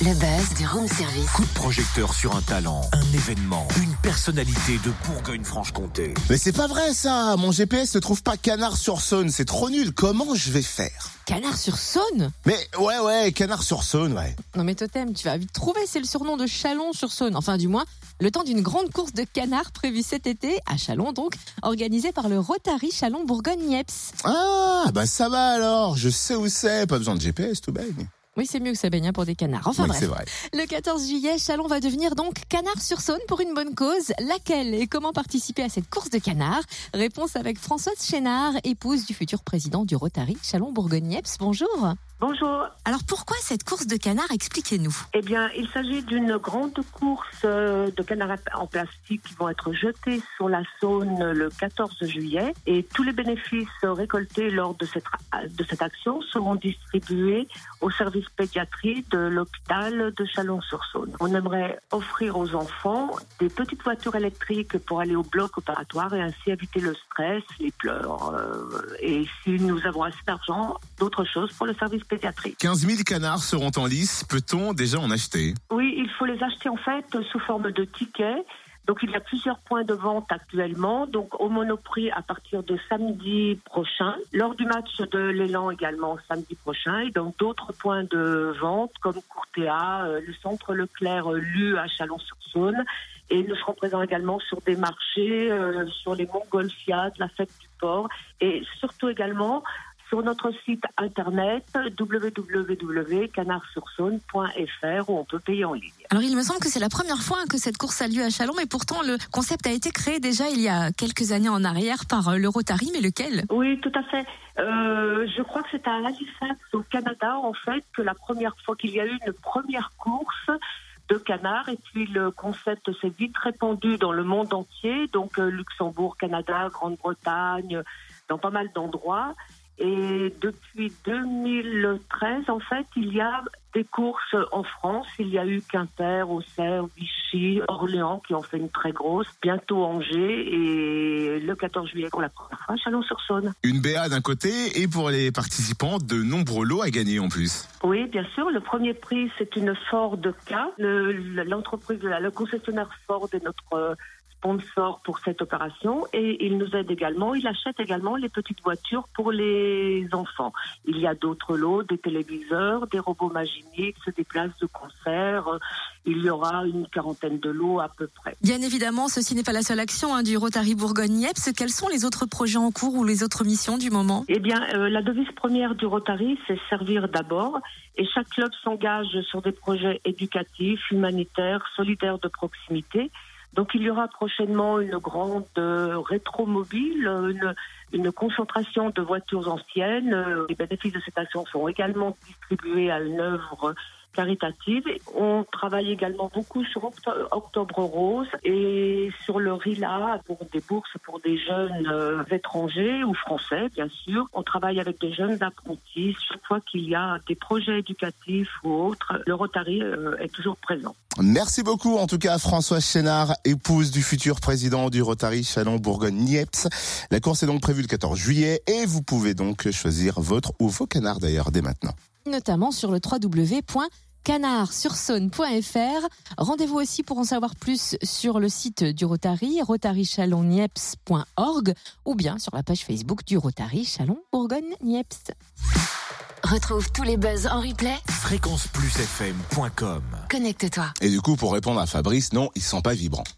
Le buzz du room service. Coup de projecteur sur un talent, un événement, une personnalité de Bourgogne-Franche-Comté. Mais c'est pas vrai ça Mon GPS ne trouve pas Canard sur Saône, c'est trop nul. Comment je vais faire? Canard sur Saône? Mais ouais ouais, Canard sur Saône, ouais. Non mais Totem, tu vas vite trouver, c'est le surnom de Chalon sur Saône. Enfin du moins, le temps d'une grande course de canards prévue cet été, à Chalon donc, organisée par le Rotary Chalon Bourgogne-Niepce. Ah bah ça va alors, je sais où c'est, pas besoin de GPS, tout baigne. Oui, c'est mieux que ça baigne hein, pour des canards. Enfin Oui, bref. c'est vrai. Le 14 juillet, Chalon va devenir donc canard sur Saône pour une bonne cause. Laquelle et comment participer à cette course de canards? Réponse avec Françoise Chénard, épouse du futur président du Rotary Chalon Bourgogne-Niepce. Bonjour. Bonjour. Alors pourquoi cette course de canards Expliquez-nous. Eh bien, il s'agit d'une grande course euh, de canards en plastique qui vont être jetés sur la Saône le 14 juillet et tous les bénéfices récoltés lors de cette, de cette action seront distribués au service pédiatrie de l'hôpital de Chalon-sur-Saône. On aimerait offrir aux enfants des petites voitures électriques pour aller au bloc opératoire et ainsi éviter le stress, les pleurs. euh, et si nous avons assez d'argent, d'autres choses pour le service pédiatrie. 15 000 canards seront en lice, peut-on déjà en acheter? Oui, il faut les acheter en fait sous forme de tickets. Donc il y a plusieurs points de vente actuellement. Donc au Monoprix à partir de samedi prochain, lors du match de l'élan également samedi prochain, et donc d'autres points de vente comme Courtéa, euh, le centre Leclerc, euh, Lu à Chalon-sur-Saône. Et nous serons présents également sur des marchés, euh, sur les Montgolfiades, la fête du port, et surtout également sur notre site internet www.canardsursaône.fr où on peut payer en ligne. Alors il me semble que c'est la première fois que cette course a lieu à Chalon, mais pourtant le concept a été créé déjà il y a quelques années en arrière par euh, le Rotary, mais lequel? Oui, tout à fait. Euh, je crois que c'est à Halifax, au Canada, en fait, que la première fois qu'il y a eu une première course de canards, et puis le concept s'est vite répandu dans le monde entier, donc euh, Luxembourg, Canada, Grande-Bretagne, dans pas mal d'endroits. Et depuis 2013, en fait, il y a des courses en France. Il y a eu Quimper, Auxerre, Vichy, Orléans qui ont fait une très grosse, bientôt Angers et le 14 juillet pour la première fois Chalon-sur-Saône. Une BA d'un côté et pour les participants, de nombreux lots à gagner en plus. Oui, bien sûr. Le premier prix, c'est une Ford K. Le- L'entreprise, le, le concessionnaire Ford est notre euh, sponsor pour cette opération et il nous aide également. Il achète également les petites voitures pour les enfants. Il y a d'autres lots, des téléviseurs, des robots maginiques, des places de concert. Euh, Il y aura une quarantaine de lots à peu près. Bien évidemment, ceci n'est pas la seule action hein, du Rotary Bourgogne-Niepce. Quels sont les autres projets en cours ou les autres missions du moment? Eh bien, euh, la devise première du Rotary, c'est servir d'abord. Et chaque club s'engage sur des projets éducatifs, humanitaires, solidaires de proximité. Donc, il y aura prochainement une grande euh, rétromobile, une, une concentration de voitures anciennes. Les bénéfices de cette action sont également distribués à une œuvre caritative. On travaille également beaucoup sur Octo- Octobre Rose et sur le RILA pour des bourses pour des jeunes euh, étrangers ou français, bien sûr. On travaille avec des jeunes apprentis. Chaque fois qu'il y a des projets éducatifs ou autres, le Rotary euh, est toujours présent. Merci beaucoup en tout cas François Chénard, épouse du futur président du Rotary Chalon Bourgogne-Niepce. La course est donc prévue le 14 juillet et vous pouvez donc choisir votre ou vos canards d'ailleurs dès maintenant. Notamment sur le www.canardsursaône.fr. Rendez-vous aussi pour en savoir plus sur le site du Rotary, rotarychalonniepce.org ou bien sur la page Facebook du Rotary Chalon Bourgogne-Niepce. Retrouve tous les buzz en replay. Fréquenceplusfm.com Connecte-toi. Et du coup pour répondre à Fabrice, non, ils sont pas vibrants.